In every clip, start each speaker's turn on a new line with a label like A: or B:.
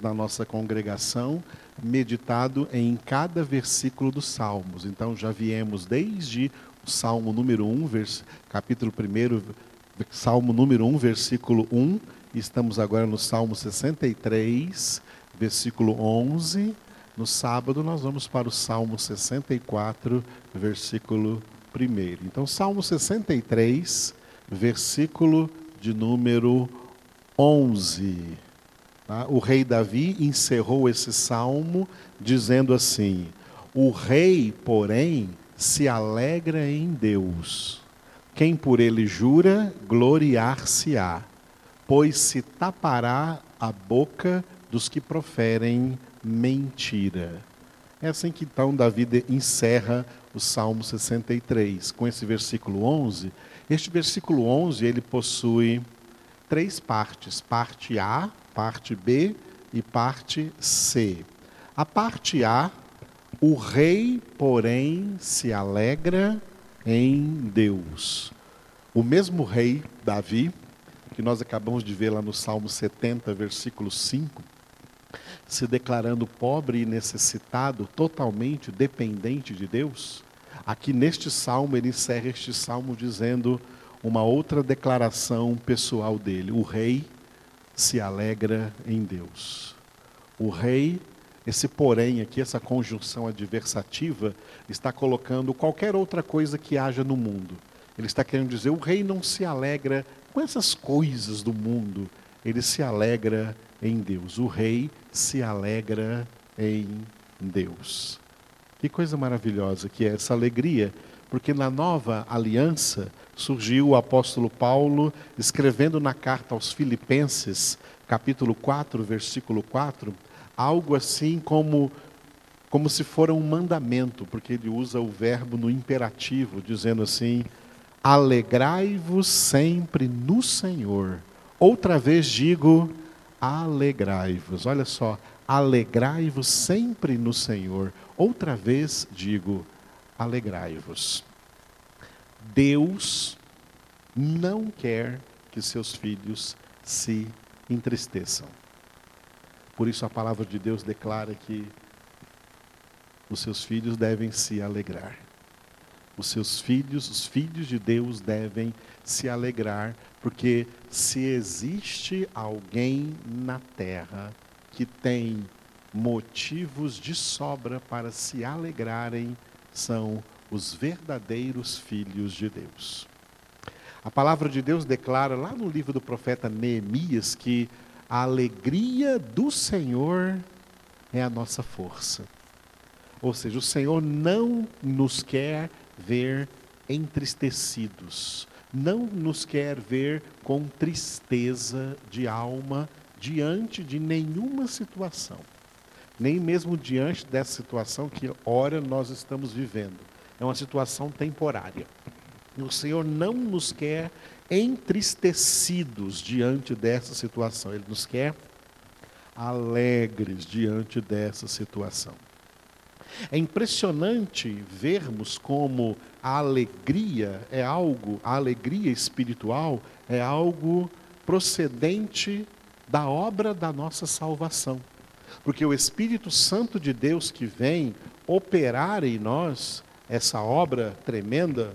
A: na nossa congregação meditado em cada versículo dos Salmos. Então já viemos desde o Salmo número 1, vers... capítulo 1, Salmo número 1, versículo 1, e estamos agora no Salmo 63, versículo 11. No sábado nós vamos para o Salmo 64, versículo 1. Então, Salmo 63, versículo de número 11. Tá? O rei Davi encerrou esse salmo dizendo assim: O rei, porém, se alegra em Deus. Quem por ele jura, gloriar-se-á, pois se tapará a boca dos que proferem mentira. É assim que então Davi encerra o Salmo 63, com esse versículo 11. Este versículo 11, ele possui três partes: parte A, parte B e parte C. A parte A, o rei, porém, se alegra em Deus. O mesmo rei, Davi, que nós acabamos de ver lá no Salmo 70, versículo 5, se declarando pobre e necessitado, totalmente dependente de Deus, aqui neste salmo, ele encerra este salmo dizendo uma outra declaração pessoal dele: o rei se alegra em Deus. O rei, esse porém aqui, essa conjunção adversativa, está colocando qualquer outra coisa que haja no mundo. Ele está querendo dizer: o rei não se alegra com essas coisas do mundo, ele se alegra em Deus. O rei se alegra em Deus. Que coisa maravilhosa que é essa alegria, porque na nova aliança, surgiu o apóstolo Paulo escrevendo na carta aos Filipenses, capítulo 4, versículo 4, algo assim como como se fora um mandamento, porque ele usa o verbo no imperativo, dizendo assim: Alegrai-vos sempre no Senhor. Outra vez digo, alegrai-vos. Olha só, alegrai-vos sempre no Senhor. Outra vez digo, alegrai-vos. Deus não quer que seus filhos se entristeçam. Por isso a palavra de Deus declara que os seus filhos devem se alegrar. Os seus filhos, os filhos de Deus devem se alegrar, porque se existe alguém na terra que tem motivos de sobra para se alegrarem, são os verdadeiros filhos de Deus. A palavra de Deus declara lá no livro do profeta Neemias que a alegria do Senhor é a nossa força. Ou seja, o Senhor não nos quer ver entristecidos, não nos quer ver com tristeza de alma diante de nenhuma situação, nem mesmo diante dessa situação que ora nós estamos vivendo é uma situação temporária. E o Senhor não nos quer entristecidos diante dessa situação, Ele nos quer alegres diante dessa situação. É impressionante vermos como a alegria é algo, a alegria espiritual é algo procedente da obra da nossa salvação. Porque o Espírito Santo de Deus que vem operar em nós essa obra tremenda,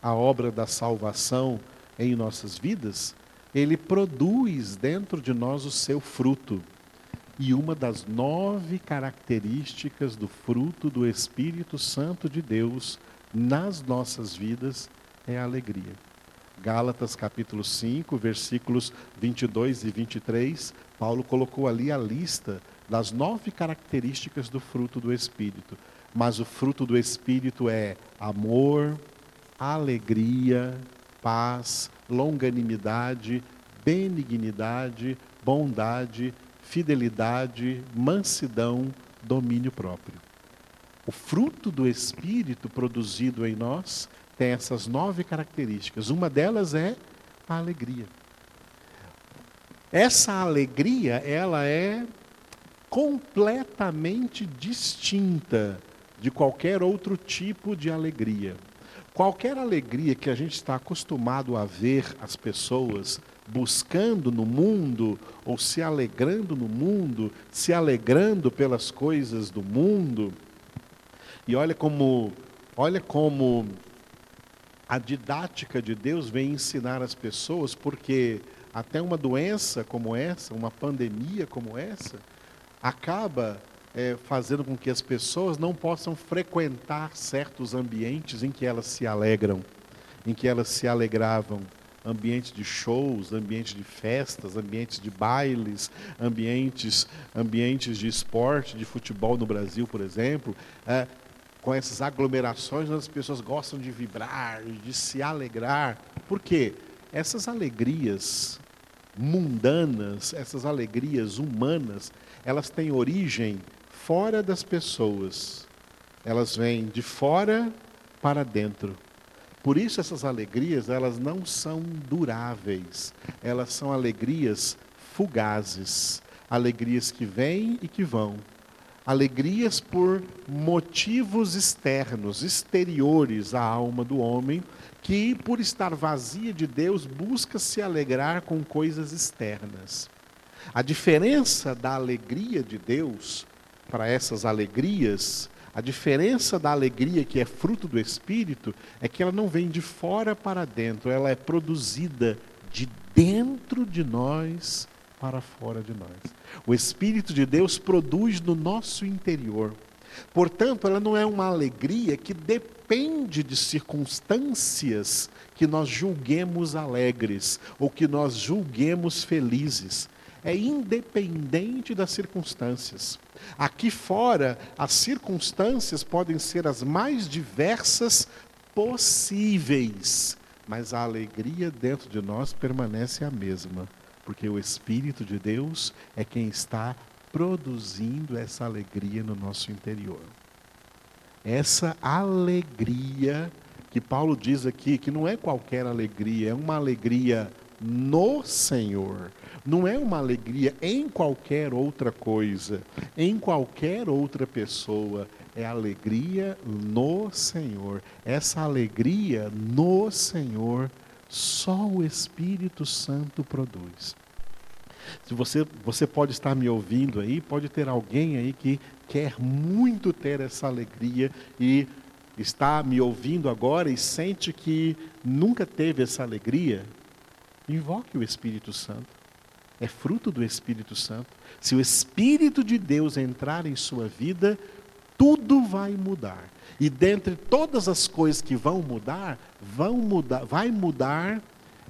A: a obra da salvação em nossas vidas, ele produz dentro de nós o seu fruto. E uma das nove características do fruto do Espírito Santo de Deus nas nossas vidas é a alegria. Gálatas capítulo 5, versículos 22 e 23, Paulo colocou ali a lista das nove características do fruto do Espírito. Mas o fruto do Espírito é amor, alegria, paz, longanimidade, benignidade, bondade, fidelidade, mansidão, domínio próprio. O fruto do Espírito produzido em nós tem essas nove características. Uma delas é a alegria. Essa alegria, ela é completamente distinta de qualquer outro tipo de alegria. Qualquer alegria que a gente está acostumado a ver as pessoas buscando no mundo, ou se alegrando no mundo, se alegrando pelas coisas do mundo. E olha como, olha como a didática de Deus vem ensinar as pessoas, porque até uma doença como essa, uma pandemia como essa, acaba é, fazendo com que as pessoas não possam frequentar certos ambientes em que elas se alegram, em que elas se alegravam. Ambientes de shows, ambientes de festas, ambientes de bailes, ambientes, ambientes de esporte, de futebol no Brasil, por exemplo, é, com essas aglomerações as pessoas gostam de vibrar, de se alegrar. Por quê? Essas alegrias mundanas, essas alegrias humanas, elas têm origem fora das pessoas. Elas vêm de fora para dentro. Por isso essas alegrias, elas não são duráveis. Elas são alegrias fugazes, alegrias que vêm e que vão. Alegrias por motivos externos, exteriores à alma do homem, que por estar vazia de Deus busca se alegrar com coisas externas. A diferença da alegria de Deus para essas alegrias, a diferença da alegria que é fruto do Espírito é que ela não vem de fora para dentro, ela é produzida de dentro de nós para fora de nós. O Espírito de Deus produz no nosso interior. Portanto, ela não é uma alegria que depende de circunstâncias que nós julguemos alegres ou que nós julguemos felizes é independente das circunstâncias. Aqui fora, as circunstâncias podem ser as mais diversas possíveis, mas a alegria dentro de nós permanece a mesma, porque o Espírito de Deus é quem está produzindo essa alegria no nosso interior. Essa alegria que Paulo diz aqui, que não é qualquer alegria, é uma alegria no Senhor. Não é uma alegria em qualquer outra coisa, em qualquer outra pessoa. É alegria no Senhor. Essa alegria no Senhor só o Espírito Santo produz. Se você, você pode estar me ouvindo aí, pode ter alguém aí que quer muito ter essa alegria e está me ouvindo agora e sente que nunca teve essa alegria, invoque o Espírito Santo é fruto do Espírito Santo. Se o Espírito de Deus entrar em sua vida, tudo vai mudar. E dentre todas as coisas que vão mudar, vão mudar, vai mudar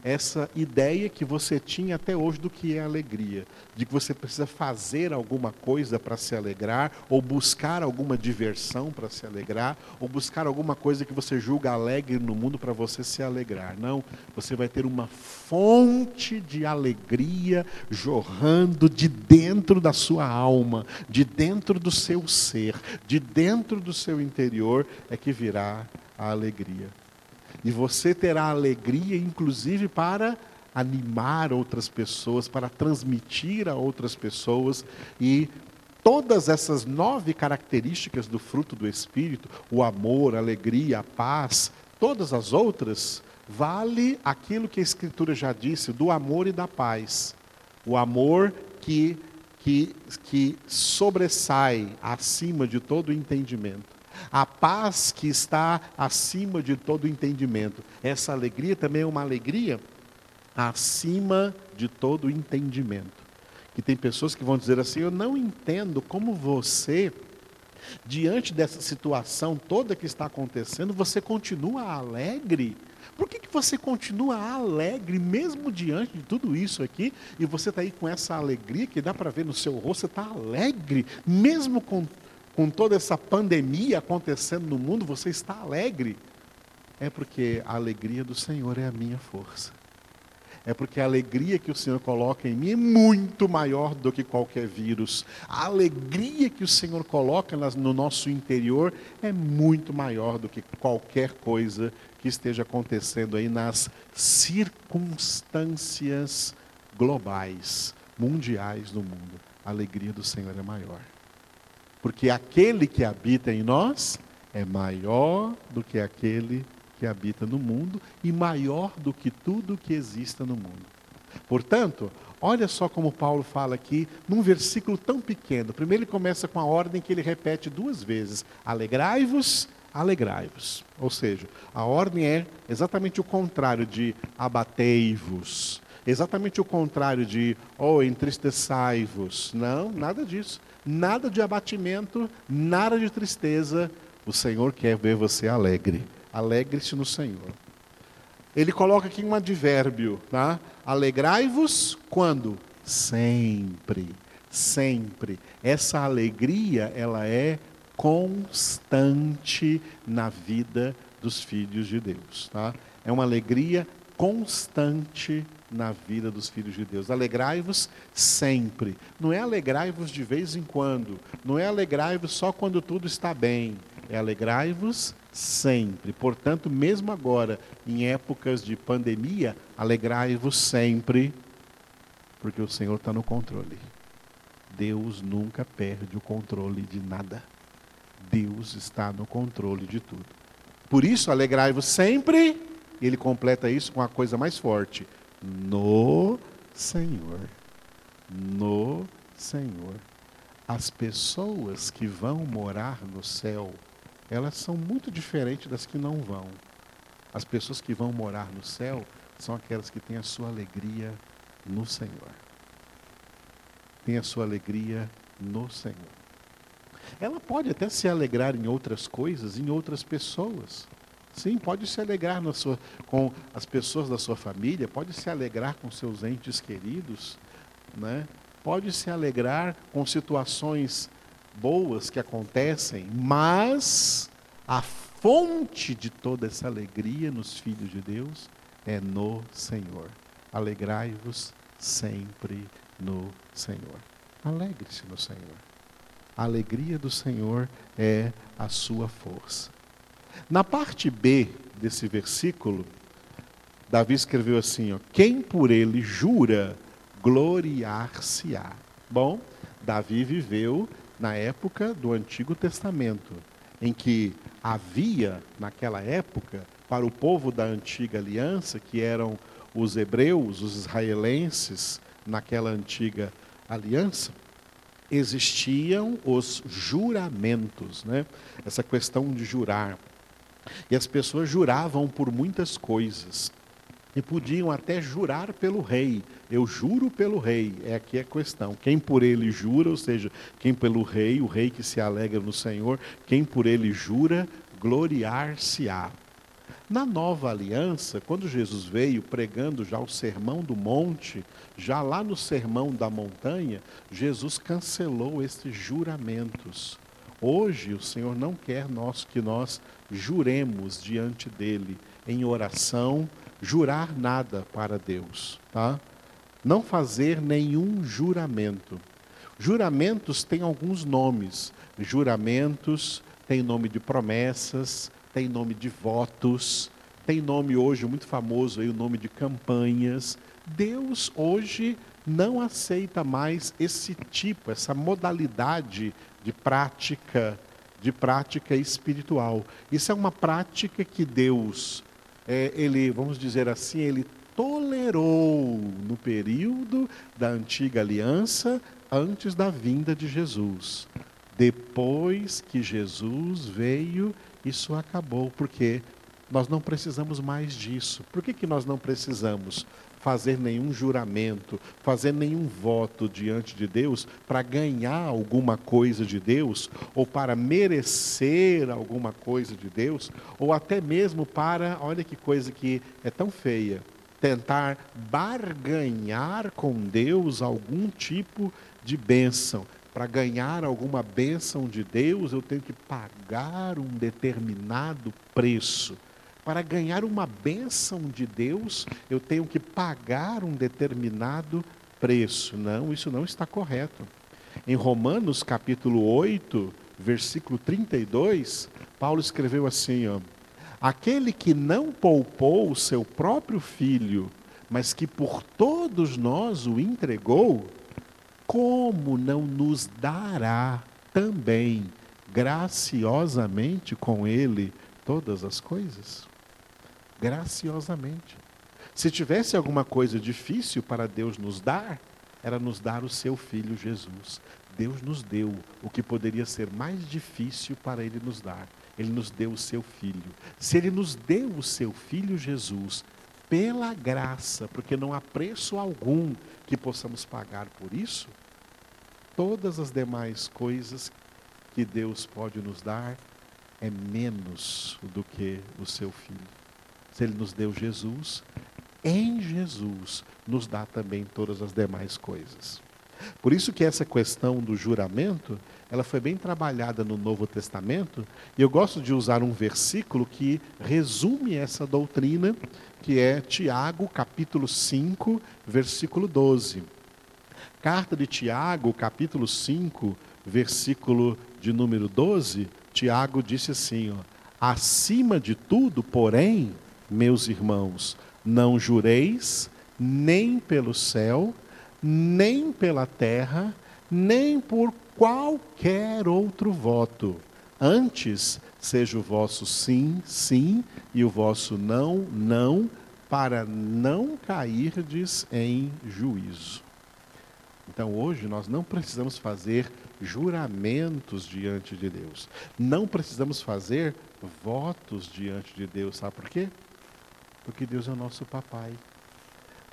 A: essa ideia que você tinha até hoje do que é alegria, de que você precisa fazer alguma coisa para se alegrar, ou buscar alguma diversão para se alegrar, ou buscar alguma coisa que você julga alegre no mundo para você se alegrar. Não, você vai ter uma fonte de alegria jorrando de dentro da sua alma, de dentro do seu ser, de dentro do seu interior é que virá a alegria. E você terá alegria, inclusive, para animar outras pessoas, para transmitir a outras pessoas. E todas essas nove características do fruto do Espírito o amor, a alegria, a paz todas as outras vale aquilo que a Escritura já disse do amor e da paz. O amor que, que, que sobressai acima de todo entendimento a paz que está acima de todo entendimento. Essa alegria também é uma alegria acima de todo entendimento. Que tem pessoas que vão dizer assim: Eu não entendo como você, diante dessa situação toda que está acontecendo, você continua alegre. Por que, que você continua alegre, mesmo diante de tudo isso aqui, e você está aí com essa alegria que dá para ver no seu rosto, você está alegre, mesmo com com toda essa pandemia acontecendo no mundo, você está alegre. É porque a alegria do Senhor é a minha força. É porque a alegria que o Senhor coloca em mim é muito maior do que qualquer vírus. A alegria que o Senhor coloca no nosso interior é muito maior do que qualquer coisa que esteja acontecendo aí nas circunstâncias globais, mundiais do mundo. A alegria do Senhor é maior. Porque aquele que habita em nós é maior do que aquele que habita no mundo e maior do que tudo que exista no mundo. Portanto, olha só como Paulo fala aqui, num versículo tão pequeno. Primeiro ele começa com a ordem que ele repete duas vezes: alegrai-vos, alegrai-vos. Ou seja, a ordem é exatamente o contrário de abatei-vos. Exatamente o contrário de, oh, entristeçai-vos. Não, nada disso. Nada de abatimento, nada de tristeza. O Senhor quer ver você alegre. Alegre-se no Senhor. Ele coloca aqui um advérbio, tá? Alegrai-vos quando? Sempre, sempre. Essa alegria, ela é constante na vida dos filhos de Deus, tá? É uma alegria constante na vida dos filhos de Deus. Alegrai-vos sempre. Não é alegrai-vos de vez em quando. Não é alegrai-vos só quando tudo está bem. É alegrai-vos sempre. Portanto, mesmo agora, em épocas de pandemia, alegrai-vos sempre, porque o Senhor está no controle. Deus nunca perde o controle de nada. Deus está no controle de tudo. Por isso, alegrai-vos sempre. Ele completa isso com a coisa mais forte: no Senhor. No Senhor. As pessoas que vão morar no céu, elas são muito diferentes das que não vão. As pessoas que vão morar no céu são aquelas que têm a sua alegria no Senhor. Tem a sua alegria no Senhor. Ela pode até se alegrar em outras coisas, em outras pessoas. Sim, pode se alegrar sua, com as pessoas da sua família, pode se alegrar com seus entes queridos, né? pode se alegrar com situações boas que acontecem, mas a fonte de toda essa alegria nos filhos de Deus é no Senhor. Alegrai-vos sempre no Senhor. Alegre-se no Senhor. A alegria do Senhor é a sua força. Na parte B desse versículo, Davi escreveu assim: ó, Quem por ele jura, gloriar-se-á. Bom, Davi viveu na época do Antigo Testamento, em que havia, naquela época, para o povo da antiga aliança, que eram os hebreus, os israelenses, naquela antiga aliança, existiam os juramentos, né? essa questão de jurar. E as pessoas juravam por muitas coisas. E podiam até jurar pelo rei. Eu juro pelo rei. É aqui a questão. Quem por ele jura, ou seja, quem pelo rei, o rei que se alegra no Senhor, quem por ele jura, gloriar-se-á. Na nova aliança, quando Jesus veio pregando já o sermão do monte, já lá no sermão da montanha, Jesus cancelou esses juramentos. Hoje o Senhor não quer nós que nós juremos diante dele em oração, jurar nada para Deus, tá? Não fazer nenhum juramento. Juramentos têm alguns nomes. Juramentos têm nome de promessas, tem nome de votos, tem nome hoje muito famoso aí o nome de campanhas. Deus hoje não aceita mais esse tipo, essa modalidade de prática, de prática espiritual. Isso é uma prática que Deus, é, ele, vamos dizer assim, ele tolerou no período da antiga aliança, antes da vinda de Jesus. Depois que Jesus veio, isso acabou, porque nós não precisamos mais disso. Por que, que nós não precisamos? Fazer nenhum juramento, fazer nenhum voto diante de Deus para ganhar alguma coisa de Deus, ou para merecer alguma coisa de Deus, ou até mesmo para, olha que coisa que é tão feia, tentar barganhar com Deus algum tipo de bênção. Para ganhar alguma bênção de Deus, eu tenho que pagar um determinado preço. Para ganhar uma bênção de Deus, eu tenho que pagar um determinado preço. Não, isso não está correto. Em Romanos capítulo 8, versículo 32, Paulo escreveu assim: ó, Aquele que não poupou o seu próprio filho, mas que por todos nós o entregou, como não nos dará também graciosamente com ele todas as coisas? Graciosamente. Se tivesse alguma coisa difícil para Deus nos dar, era nos dar o seu filho Jesus. Deus nos deu o que poderia ser mais difícil para ele nos dar. Ele nos deu o seu filho. Se ele nos deu o seu filho Jesus, pela graça, porque não há preço algum que possamos pagar por isso, todas as demais coisas que Deus pode nos dar é menos do que o seu filho. Se ele nos deu Jesus, em Jesus nos dá também todas as demais coisas. Por isso que essa questão do juramento, ela foi bem trabalhada no Novo Testamento, e eu gosto de usar um versículo que resume essa doutrina, que é Tiago, capítulo 5, versículo 12. Carta de Tiago, capítulo 5, versículo de número 12, Tiago disse assim: ó, Acima de tudo, porém, meus irmãos, não jureis nem pelo céu, nem pela terra, nem por qualquer outro voto. Antes, seja o vosso sim, sim, e o vosso não, não, para não cairdes em juízo. Então, hoje, nós não precisamos fazer juramentos diante de Deus. Não precisamos fazer votos diante de Deus. Sabe por quê? Porque Deus é o nosso papai.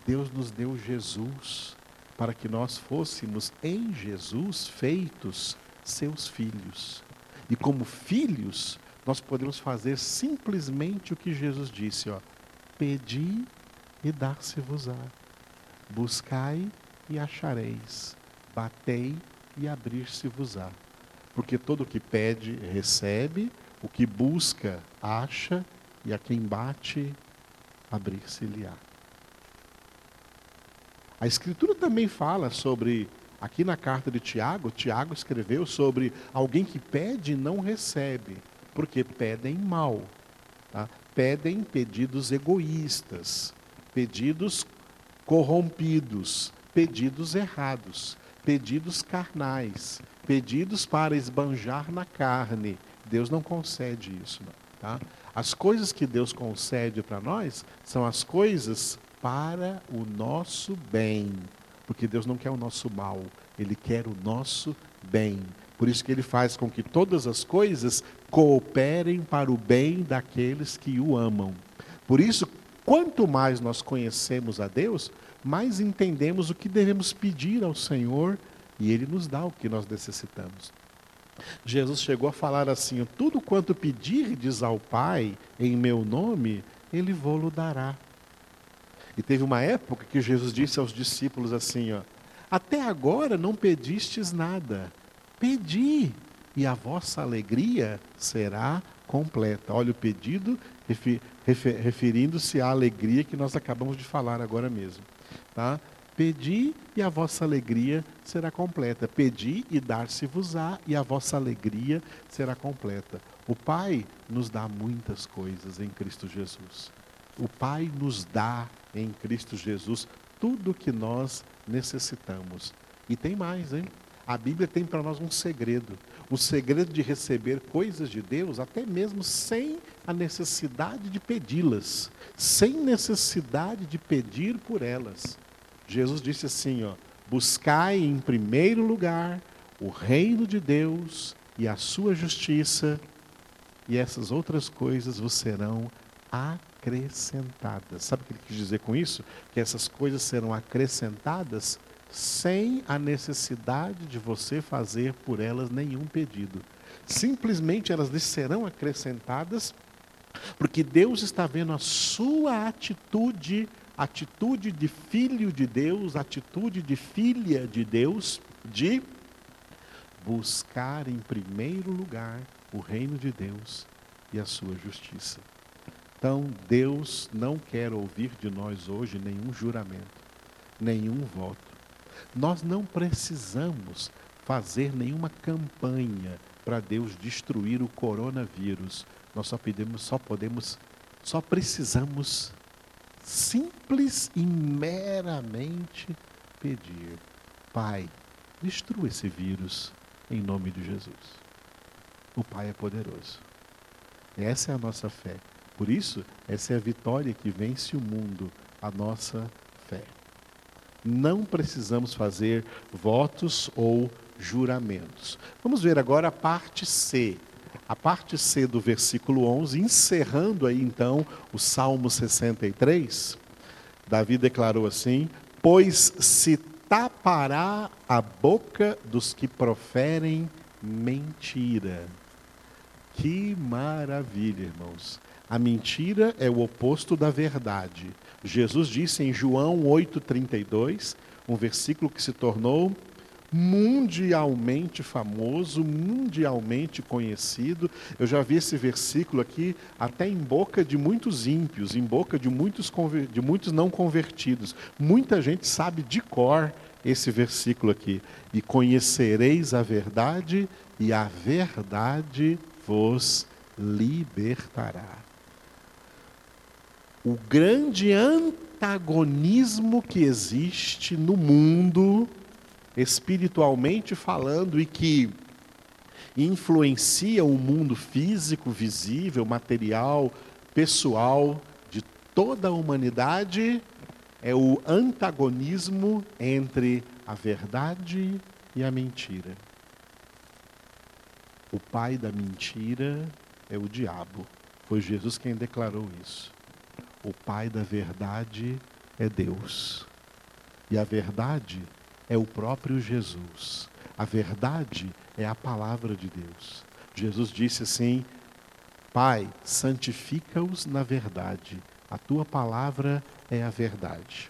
A: Deus nos deu Jesus para que nós fôssemos em Jesus feitos seus filhos. E como filhos, nós podemos fazer simplesmente o que Jesus disse, ó: Pedi e dar-se-vos-á. Buscai e achareis. Batei e abrir-se-vos-á. Porque todo o que pede, recebe, o que busca, acha, e a quem bate, abrir-se-lhe-á. A Escritura também fala sobre, aqui na carta de Tiago, Tiago escreveu sobre alguém que pede e não recebe, porque pedem mal. Tá? Pedem pedidos egoístas, pedidos corrompidos, pedidos errados pedidos carnais, pedidos para esbanjar na carne. Deus não concede isso, não, tá? As coisas que Deus concede para nós são as coisas para o nosso bem, porque Deus não quer o nosso mal, ele quer o nosso bem. Por isso que ele faz com que todas as coisas cooperem para o bem daqueles que o amam. Por isso, quanto mais nós conhecemos a Deus, mais entendemos o que devemos pedir ao Senhor e Ele nos dá o que nós necessitamos. Jesus chegou a falar assim: Tudo quanto pedirdes ao Pai em meu nome, Ele vou-lo dará. E teve uma época que Jesus disse aos discípulos assim: ó, Até agora não pedistes nada, pedi, e a vossa alegria será completa. Olha o pedido referindo-se à alegria que nós acabamos de falar agora mesmo. Tá? Pedi e a vossa alegria será completa. Pedi e dar-se-vos-á e a vossa alegria será completa. O Pai nos dá muitas coisas em Cristo Jesus. O Pai nos dá em Cristo Jesus tudo o que nós necessitamos. E tem mais, hein? A Bíblia tem para nós um segredo. O segredo de receber coisas de Deus, até mesmo sem a necessidade de pedi-las, sem necessidade de pedir por elas. Jesus disse assim, ó: Buscai em primeiro lugar o reino de Deus e a sua justiça, e essas outras coisas vos serão acrescentadas. Sabe o que ele quis dizer com isso? Que essas coisas serão acrescentadas sem a necessidade de você fazer por elas nenhum pedido. Simplesmente elas lhe serão acrescentadas, porque Deus está vendo a sua atitude, atitude de filho de Deus, atitude de filha de Deus, de buscar em primeiro lugar o reino de Deus e a sua justiça. Então, Deus não quer ouvir de nós hoje nenhum juramento, nenhum voto. Nós não precisamos fazer nenhuma campanha para Deus destruir o coronavírus. Nós só podemos, só podemos, só precisamos simples e meramente pedir: Pai, destrua esse vírus em nome de Jesus. O Pai é poderoso. Essa é a nossa fé. Por isso, essa é a vitória que vence o mundo, a nossa fé. Não precisamos fazer votos ou juramentos. Vamos ver agora a parte C. A parte C do versículo 11, encerrando aí então o Salmo 63. Davi declarou assim: Pois se tapará a boca dos que proferem mentira. Que maravilha, irmãos. A mentira é o oposto da verdade. Jesus disse em João 8,32, um versículo que se tornou mundialmente famoso, mundialmente conhecido. Eu já vi esse versículo aqui até em boca de muitos ímpios, em boca de muitos, de muitos não convertidos. Muita gente sabe de cor esse versículo aqui. E conhecereis a verdade, e a verdade vos libertará. O grande antagonismo que existe no mundo espiritualmente falando e que influencia o mundo físico, visível, material, pessoal de toda a humanidade é o antagonismo entre a verdade e a mentira. O pai da mentira é o diabo. Foi Jesus quem declarou isso. O pai da verdade é Deus. E a verdade é o próprio Jesus. A verdade é a palavra de Deus. Jesus disse assim: Pai, santifica-os na verdade. A tua palavra é a verdade.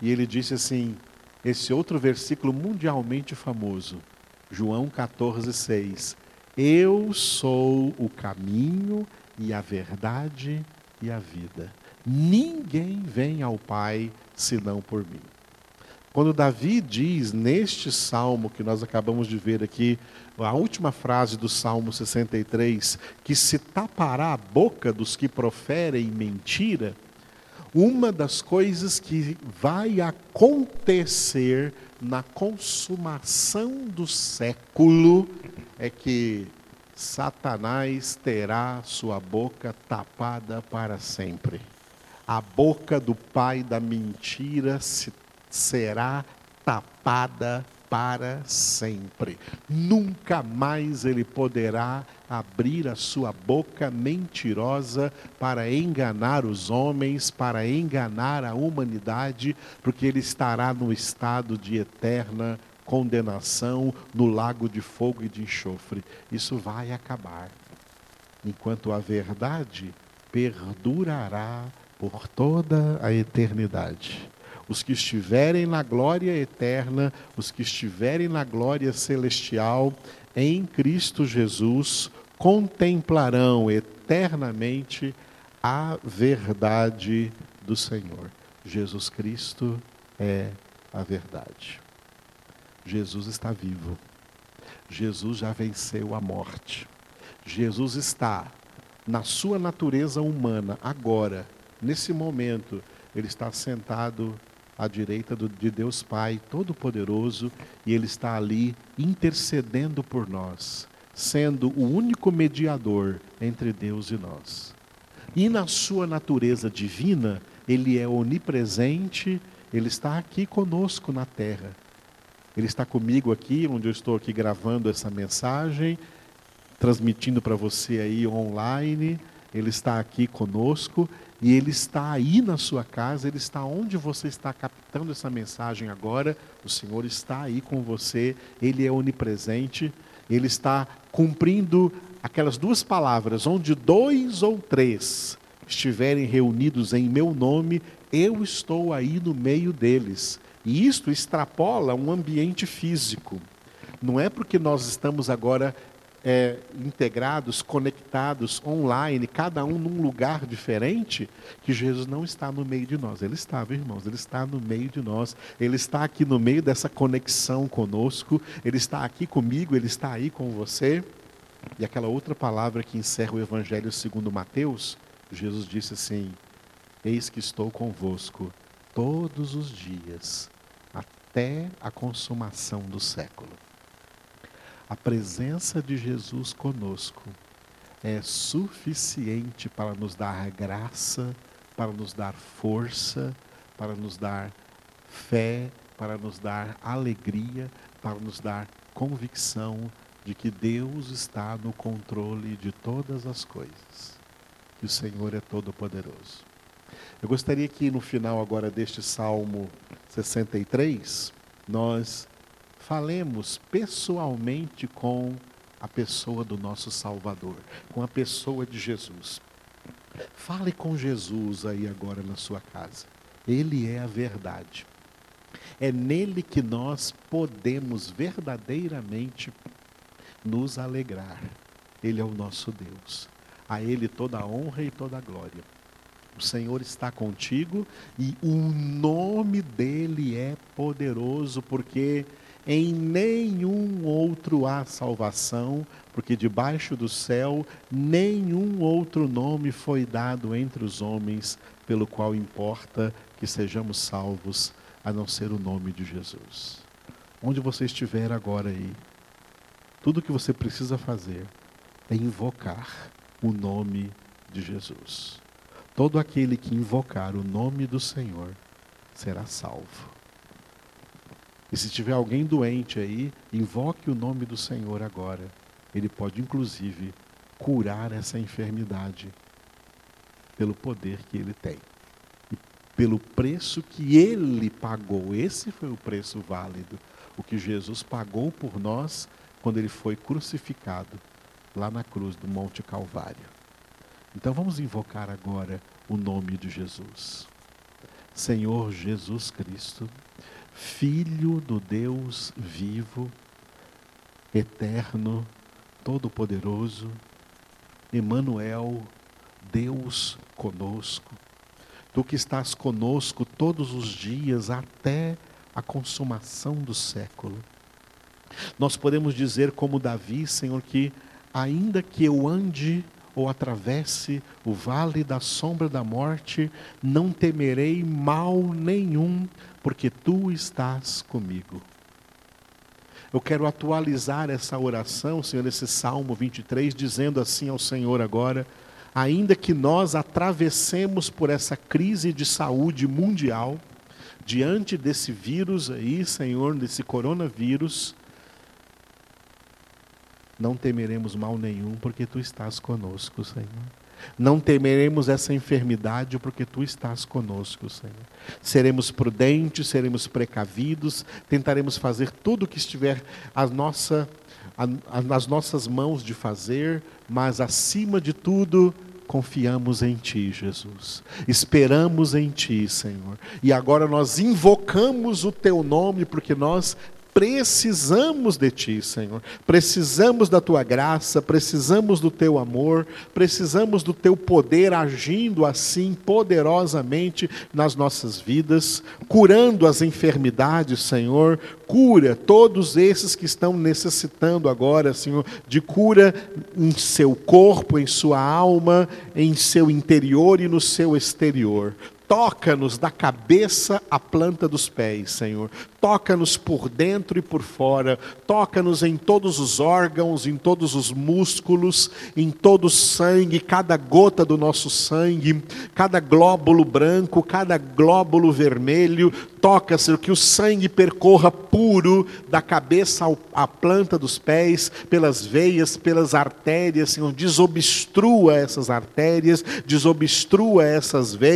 A: E ele disse assim: esse outro versículo mundialmente famoso, João 14, 6. Eu sou o caminho e a verdade e a vida. Ninguém vem ao Pai senão por mim. Quando Davi diz neste salmo que nós acabamos de ver aqui, a última frase do Salmo 63, que se tapará a boca dos que proferem mentira, uma das coisas que vai acontecer na consumação do século é que Satanás terá sua boca tapada para sempre. A boca do pai da mentira se será tapada para sempre. Nunca mais ele poderá abrir a sua boca mentirosa para enganar os homens, para enganar a humanidade, porque ele estará no estado de eterna condenação, no lago de fogo e de enxofre. Isso vai acabar. Enquanto a verdade perdurará por toda a eternidade os que estiverem na glória eterna, os que estiverem na glória celestial, em Cristo Jesus, contemplarão eternamente a verdade do Senhor. Jesus Cristo é a verdade. Jesus está vivo. Jesus já venceu a morte. Jesus está na sua natureza humana agora, nesse momento, ele está sentado à direita do, de Deus Pai Todo-Poderoso, e Ele está ali intercedendo por nós, sendo o único mediador entre Deus e nós. E na sua natureza divina, Ele é onipresente, Ele está aqui conosco na terra. Ele está comigo aqui, onde eu estou aqui gravando essa mensagem, transmitindo para você aí online. Ele está aqui conosco e Ele está aí na sua casa, Ele está onde você está captando essa mensagem agora. O Senhor está aí com você, Ele é onipresente, Ele está cumprindo aquelas duas palavras: onde dois ou três estiverem reunidos em meu nome, eu estou aí no meio deles. E isto extrapola um ambiente físico. Não é porque nós estamos agora é, integrados, conectados online, cada um num lugar diferente, que Jesus não está no meio de nós. Ele estava, irmãos, ele está no meio de nós. Ele está aqui no meio dessa conexão conosco. Ele está aqui comigo, ele está aí com você. E aquela outra palavra que encerra o Evangelho segundo Mateus, Jesus disse assim: Eis que estou convosco todos os dias, até a consumação do século a presença de Jesus conosco é suficiente para nos dar graça, para nos dar força, para nos dar fé, para nos dar alegria, para nos dar convicção de que Deus está no controle de todas as coisas, que o Senhor é todo-poderoso. Eu gostaria que no final agora deste Salmo 63, nós falemos pessoalmente com a pessoa do nosso Salvador, com a pessoa de Jesus. Fale com Jesus aí agora na sua casa. Ele é a verdade. É nele que nós podemos verdadeiramente nos alegrar. Ele é o nosso Deus. A Ele toda a honra e toda a glória. O Senhor está contigo e o nome dele é poderoso, porque em nenhum outro há salvação, porque debaixo do céu nenhum outro nome foi dado entre os homens pelo qual importa que sejamos salvos, a não ser o nome de Jesus. Onde você estiver agora aí, tudo o que você precisa fazer é invocar o nome de Jesus. Todo aquele que invocar o nome do Senhor será salvo. E se tiver alguém doente aí, invoque o nome do Senhor agora. Ele pode, inclusive, curar essa enfermidade pelo poder que ele tem. E pelo preço que ele pagou. Esse foi o preço válido. O que Jesus pagou por nós quando ele foi crucificado lá na cruz do Monte Calvário. Então vamos invocar agora o nome de Jesus. Senhor Jesus Cristo Filho do Deus vivo, eterno, todo-poderoso, Emanuel, Deus conosco. Tu que estás conosco todos os dias até a consumação do século. Nós podemos dizer como Davi, Senhor, que ainda que eu ande ou atravesse o vale da sombra da morte, não temerei mal nenhum, porque tu estás comigo. Eu quero atualizar essa oração, Senhor, esse Salmo 23, dizendo assim ao Senhor agora: ainda que nós atravessemos por essa crise de saúde mundial, diante desse vírus aí, Senhor, desse coronavírus, não temeremos mal nenhum, porque tu estás conosco, Senhor. Não temeremos essa enfermidade, porque tu estás conosco, Senhor. Seremos prudentes, seremos precavidos, tentaremos fazer tudo o que estiver a nossa, nas nossas mãos de fazer, mas acima de tudo, confiamos em Ti, Jesus. Esperamos em Ti, Senhor. E agora nós invocamos o Teu nome, porque nós precisamos de Ti, Senhor. Precisamos da Tua graça, precisamos do Teu amor, precisamos do Teu poder agindo assim poderosamente nas nossas vidas, curando as enfermidades, Senhor. Cura todos esses que estão necessitando agora, Senhor, de cura em seu corpo, em sua alma, em seu interior e no seu exterior. Toca-nos da cabeça à planta dos pés, Senhor. Toca-nos por dentro e por fora. Toca-nos em todos os órgãos, em todos os músculos, em todo o sangue, cada gota do nosso sangue, cada glóbulo branco, cada glóbulo vermelho. Toca, Senhor, que o sangue percorra puro da cabeça à planta dos pés, pelas veias, pelas artérias, Senhor. Desobstrua essas artérias, desobstrua essas veias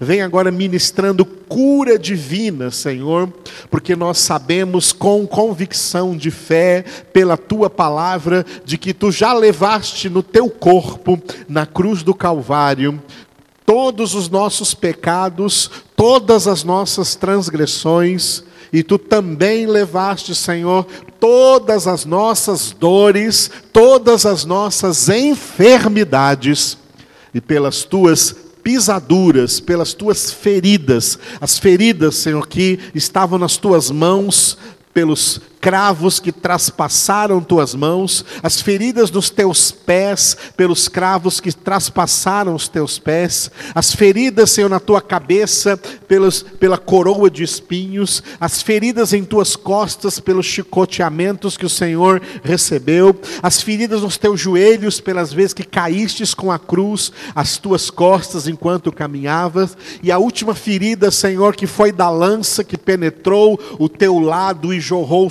A: Vem agora ministrando cura divina, Senhor, porque nós sabemos com convicção de fé, pela tua palavra, de que tu já levaste no teu corpo, na cruz do Calvário, todos os nossos pecados, todas as nossas transgressões, e tu também levaste, Senhor, todas as nossas dores, todas as nossas enfermidades, e pelas tuas pisaduras, pelas tuas feridas, as feridas, Senhor, que estavam nas tuas mãos, pelos cravos que traspassaram tuas mãos, as feridas nos teus pés, pelos cravos que traspassaram os teus pés, as feridas, Senhor, na tua cabeça, pelos, pela coroa de espinhos, as feridas em tuas costas, pelos chicoteamentos que o Senhor recebeu, as feridas nos teus joelhos, pelas vezes que caístes com a cruz, as tuas costas enquanto caminhavas, e a última ferida, Senhor, que foi da lança que penetrou o teu lado e jorrou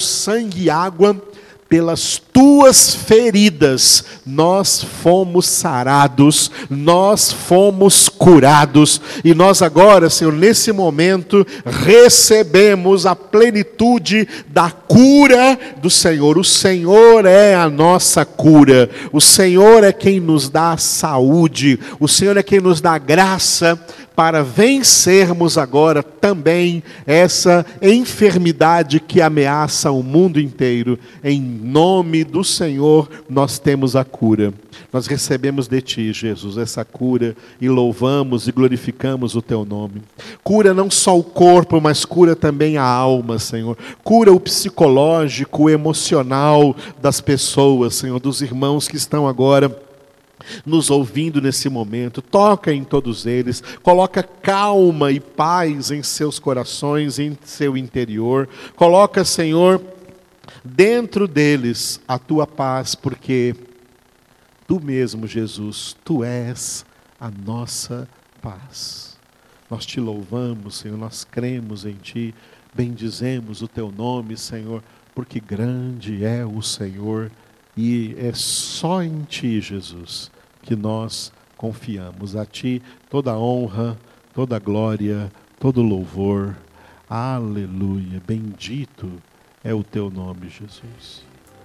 A: e água, pelas tuas feridas nós fomos sarados, nós fomos curados, e nós agora, Senhor, nesse momento, recebemos a plenitude da cura do Senhor. O Senhor é a nossa cura, o Senhor é quem nos dá saúde, o Senhor é quem nos dá graça para vencermos agora também essa enfermidade que ameaça o mundo inteiro. Em nome do Senhor, nós temos a cura. Nós recebemos de Ti, Jesus, essa cura e louvamos e glorificamos o Teu nome. Cura não só o corpo, mas cura também a alma, Senhor. Cura o psicológico, o emocional das pessoas, Senhor, dos irmãos que estão agora nos ouvindo nesse momento, toca em todos eles, coloca calma e paz em seus corações, em seu interior, coloca, Senhor, dentro deles a tua paz, porque tu mesmo, Jesus, tu és a nossa paz. Nós te louvamos, Senhor, nós cremos em ti, bendizemos o teu nome, Senhor, porque grande é o Senhor e é só em ti, Jesus, que nós confiamos. A ti toda honra, toda glória, todo louvor. Aleluia. Bendito é o teu nome, Jesus.